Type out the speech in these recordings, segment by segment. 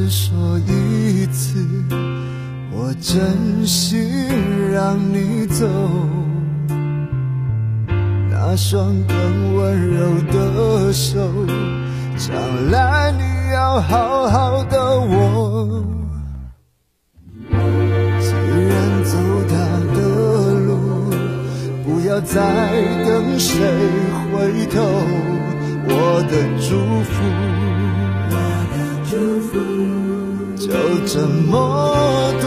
只说一次，我真心让你走。那双更温柔的手，将来你要好好的握。既然走他的路，不要再等谁回头。我的祝福。就这么多。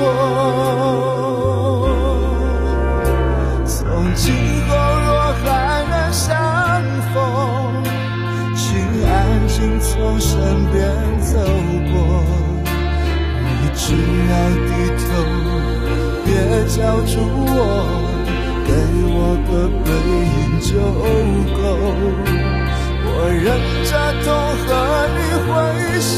从今后若还能相逢，请安静从身边走过。你只要低头，别叫住我，给我个背影就够。我忍着痛和你挥手。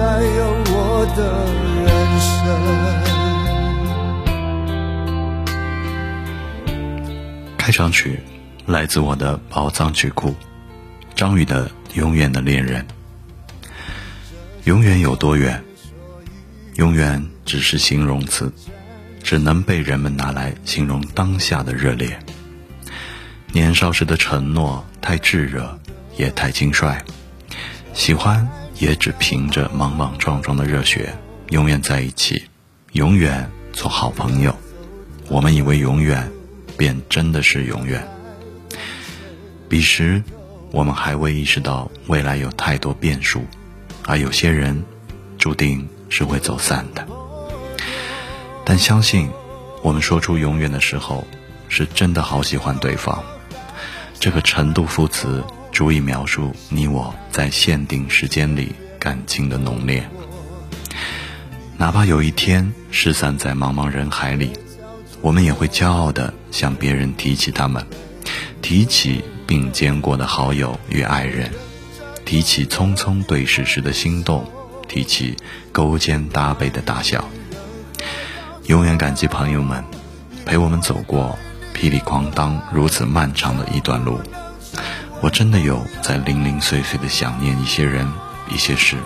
乐，我才有我的人生。开场曲来自我的宝藏曲库，张宇的《永远的恋人》。永远有多远？永远只是形容词，只能被人们拿来形容当下的热烈。年少时的承诺太炙热，也太轻率，喜欢也只凭着莽莽撞撞的热血。永远在一起，永远做好朋友。我们以为永远。便真的是永远。彼时，我们还未意识到未来有太多变数，而有些人注定是会走散的。但相信，我们说出“永远”的时候，是真的好喜欢对方。这个程度副词足以描述你我在限定时间里感情的浓烈。哪怕有一天失散在茫茫人海里。我们也会骄傲地向别人提起他们，提起并肩过的好友与爱人，提起匆匆对视时的心动，提起勾肩搭背的大笑。永远感激朋友们陪我们走过霹雳哐当如此漫长的一段路。我真的有在零零碎碎的想念一些人、一些事。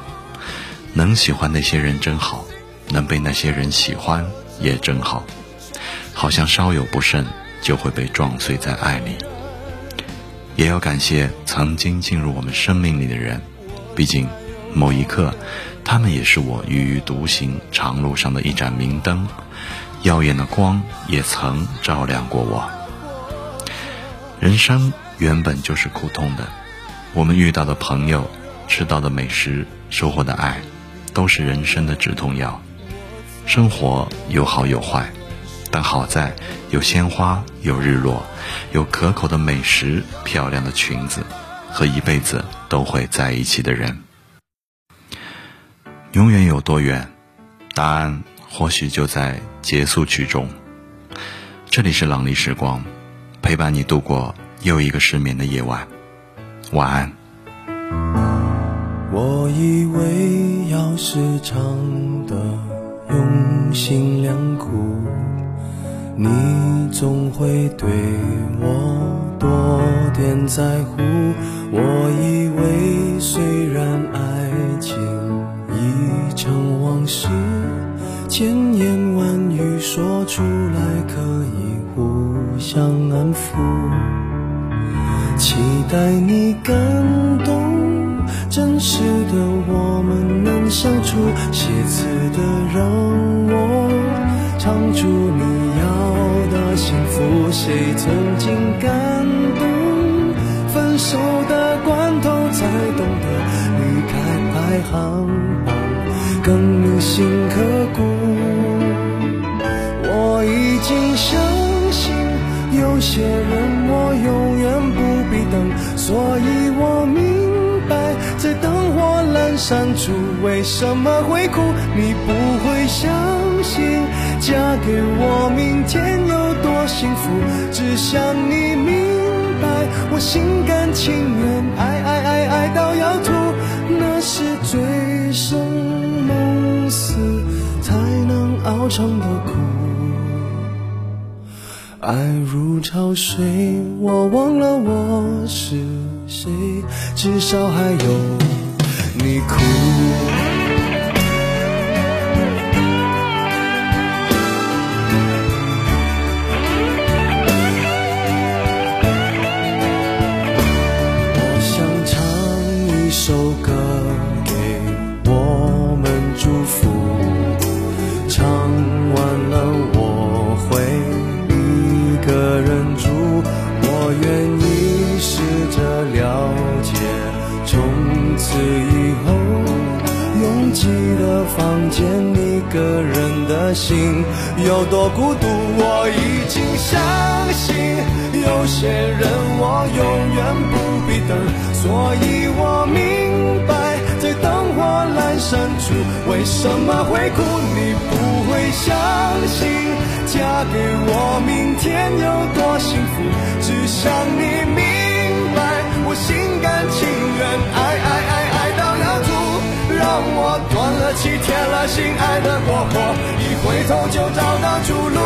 能喜欢那些人真好，能被那些人喜欢也真好。好像稍有不慎就会被撞碎在爱里。也要感谢曾经进入我们生命里的人，毕竟某一刻，他们也是我踽踽独行长路上的一盏明灯，耀眼的光也曾照亮过我。人生原本就是苦痛的，我们遇到的朋友、吃到的美食、收获的爱，都是人生的止痛药。生活有好有坏。但好在有鲜花，有日落，有可口的美食，漂亮的裙子，和一辈子都会在一起的人。永远有多远？答案或许就在结束曲中。这里是朗丽时光，陪伴你度过又一个失眠的夜晚。晚安。我以为要是唱的用心良苦。你总会对我多点在乎。我以为虽然爱情已成往事，千言万语说出来可以互相安抚。期待你感动，真实的我们能相处。写词的让我唱出你要的。幸福，谁曾经感动？分手的关头才懂得离开排行榜更铭心刻删除，为什么会哭？你不会相信，嫁给我明天有多幸福。只想你明白，我心甘情愿，爱爱爱爱到要吐，那是醉生梦死才能熬成的苦。爱如潮水，我忘了我是谁，至少还有你哭。我想唱一首歌给我们祝福唱完了我会一个人住我愿意试着了解从从此以后，拥挤的房间，一个人的心有多孤独，我已经相信。有些人我永远不必等，所以我明白，在灯火阑珊处，为什么会哭？你不会相信，嫁给我，明天有多幸福？只想你明心，爱的过火。一回头就找到出路，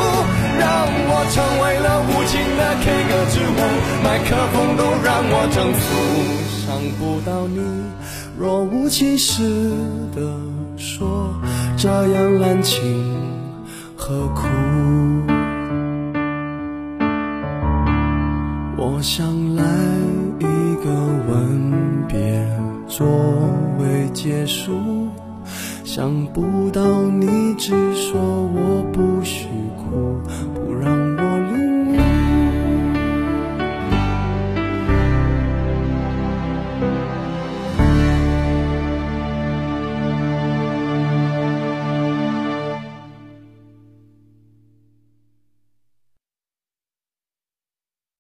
让我成为了无情的 K 歌之王，麦克风都让我征服。想不到你，若无其事的说，这样滥情何苦？我想来一个吻别作为结束。想不到你只说我不许哭。